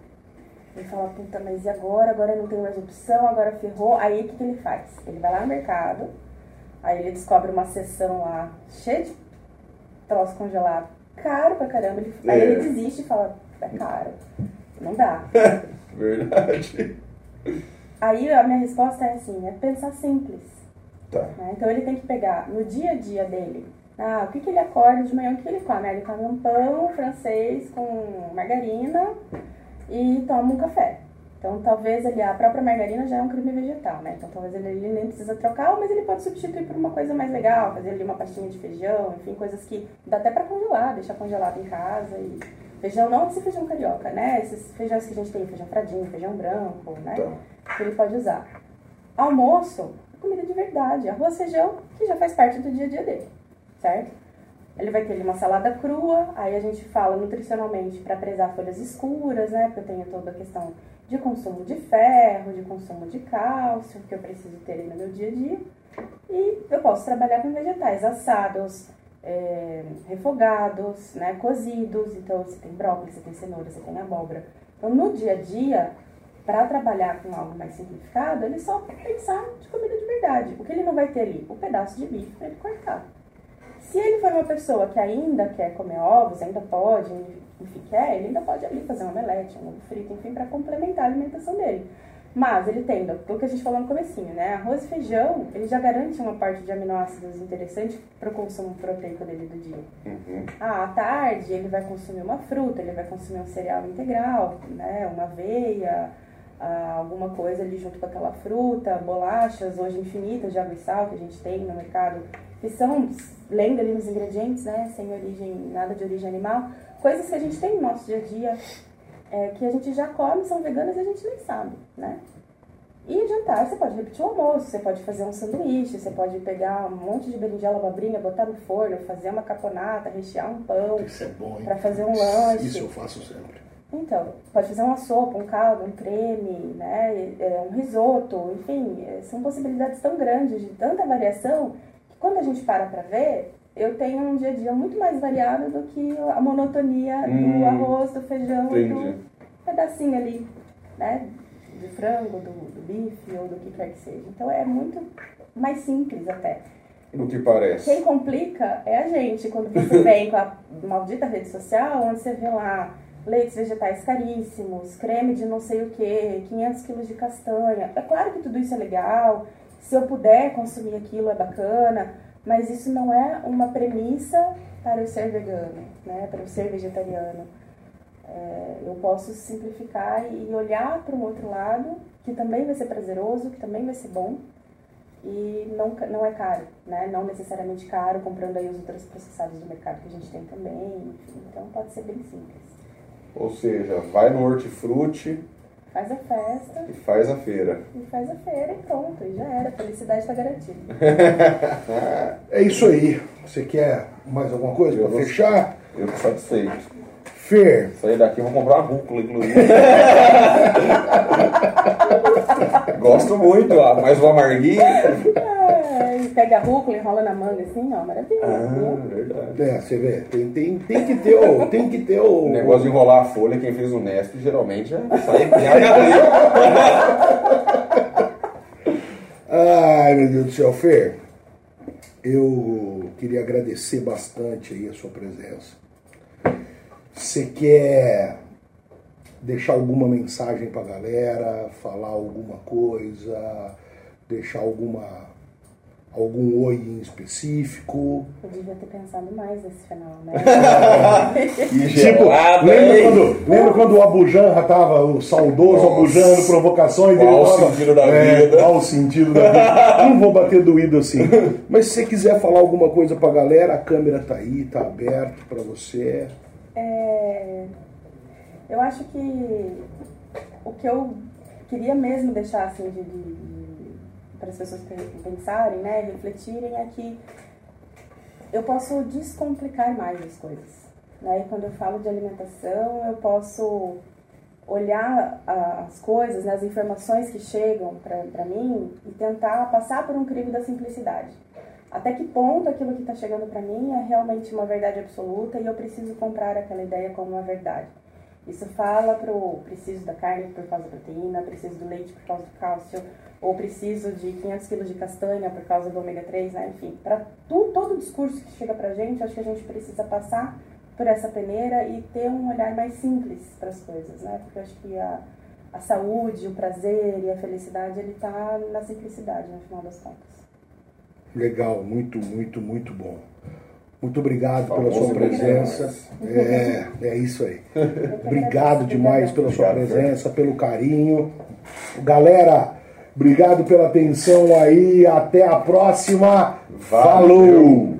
Ele fala, puta, mas e agora? Agora não tem mais opção, agora ferrou. Aí o que, que ele faz? Ele vai lá no mercado, aí ele descobre uma sessão lá cheia de troço congelado, caro pra caramba. Ele, é. Aí ele desiste e fala, é caro, não dá. Verdade. Aí a minha resposta é assim, é pensar simples. Tá. Né? Então ele tem que pegar no dia a dia dele, ah, o que, que ele acorda de manhã, o que ele come? Ele come um pão francês com margarina e toma um café. Então, talvez ele, a própria margarina já é um creme vegetal, né? Então, talvez ele, ele, nem precisa trocar, mas ele pode substituir por uma coisa mais legal, fazer ali uma pastinha de feijão, enfim, coisas que dá até para congelar, deixar congelado em casa. E feijão não esse feijão carioca, né? Esses feijões que a gente tem, feijão fradinho, feijão branco, né? Então. Que ele pode usar. Almoço, comida de verdade, arroz, feijão, que já faz parte do dia a dia dele, certo? Ele vai ter ali uma salada crua, aí a gente fala nutricionalmente para prezar folhas escuras, né? Porque eu tenho toda a questão de consumo de ferro, de consumo de cálcio, que eu preciso ter no meu dia a dia. E eu posso trabalhar com vegetais assados, é, refogados, né, cozidos. Então, você tem brócolis, você tem cenoura, você tem abóbora. Então, no dia a dia, para trabalhar com algo mais simplificado, ele só pensar de comida de verdade. O que ele não vai ter ali? O pedaço de bife para ele cortar. Se ele for uma pessoa que ainda quer comer ovos, ainda pode, enfim, quer, ele ainda pode ali fazer um omelete, um ovo frito, enfim, para complementar a alimentação dele. Mas ele tendo, o que a gente falou no comecinho, né? Arroz e feijão, ele já garante uma parte de aminoácidos interessante para o consumo proteico dele do dia. Uhum. Ah, à tarde ele vai consumir uma fruta, ele vai consumir um cereal integral, né? Uma aveia, ah, alguma coisa ali junto com aquela fruta, bolachas, hoje infinitas de água e sal que a gente tem no mercado, que são, lendo ali nos ingredientes, né, sem origem, nada de origem animal, coisas que a gente tem no nosso dia a dia, é, que a gente já come, são veganas e a gente nem sabe, né? E jantar, você pode repetir o almoço, você pode fazer um sanduíche, você pode pegar um monte de berinjela, abobrinha, botar no forno, fazer uma caponata, rechear um pão. Isso é bom, Para fazer um lanche. Isso eu faço sempre. Então, pode fazer uma sopa, um caldo, um creme, né, é, um risoto, enfim, é, são possibilidades tão grandes, de tanta variação, que quando a gente para para ver, eu tenho um dia a dia muito mais variado do que a monotonia hum, do arroz, do feijão entendi. do pedacinho ali, né, de frango, do, do bife ou do que quer que seja. Então é muito mais simples até. Do que parece. Quem complica é a gente, quando você vem com a maldita rede social, onde você vê lá leites vegetais caríssimos, creme de não sei o que, 500 quilos de castanha. É claro que tudo isso é legal, se eu puder consumir aquilo é bacana, mas isso não é uma premissa para eu ser vegano, né? para eu ser vegetariano. É, eu posso simplificar e olhar para um outro lado, que também vai ser prazeroso, que também vai ser bom, e não, não é caro, né? Não necessariamente caro, comprando aí os outros processados do mercado que a gente tem também, enfim, então pode ser bem simples. Ou seja, vai no hortifruti. Faz a festa. E faz a feira. E faz a feira e pronto, e já era. A felicidade está garantida. é isso aí. Você quer mais alguma coisa para fechar? Eu tô satisfeito. Fer. Sair daqui, vou comprar uma rúcula, inclusive. Gosto muito, ó. Mais uma amarguinha. É, pega a rúcula, enrola na manga assim, ó, maravilha. Ah, verdade. É, você vê, tem, tem, tem que ter o. Tem que ter o... o negócio de enrolar a folha, quem fez o Nesp geralmente é sai Ai, meu Deus do céu, Fer. Eu queria agradecer bastante aí a sua presença. Você quer deixar alguma mensagem para a galera, falar alguma coisa, deixar alguma algum oi em específico? Eu devia ter pensado mais nesse final, né? tipo, lembra quando, lembra quando o Abujanra tava, o saudoso Abujanra no Provocações? Qual o sentido da é, vida? Qual o sentido da vida? Não vou bater doído assim. Mas se você quiser falar alguma coisa pra galera, a câmera tá aí, tá aberto para você. É, eu acho que o que eu queria mesmo deixar assim de, de, de para as pessoas pensarem, né, refletirem é que eu posso descomplicar mais as coisas. Né? E quando eu falo de alimentação, eu posso olhar as coisas, né, as informações que chegam para mim e tentar passar por um crivo da simplicidade até que ponto aquilo que está chegando para mim é realmente uma verdade absoluta e eu preciso comprar aquela ideia como uma verdade. Isso fala para o preciso da carne por causa da proteína, preciso do leite por causa do cálcio, ou preciso de 500 kg de castanha por causa do ômega 3, né? enfim, para todo o discurso que chega para a gente, acho que a gente precisa passar por essa peneira e ter um olhar mais simples para as coisas, né? Porque acho que a, a saúde, o prazer e a felicidade, ele está na simplicidade, no final das contas. Legal, muito, muito, muito bom. Muito obrigado pela sua presença. É, é isso aí. Obrigado demais pela sua presença, pelo carinho. Galera, obrigado pela atenção aí. Até a próxima. Falou!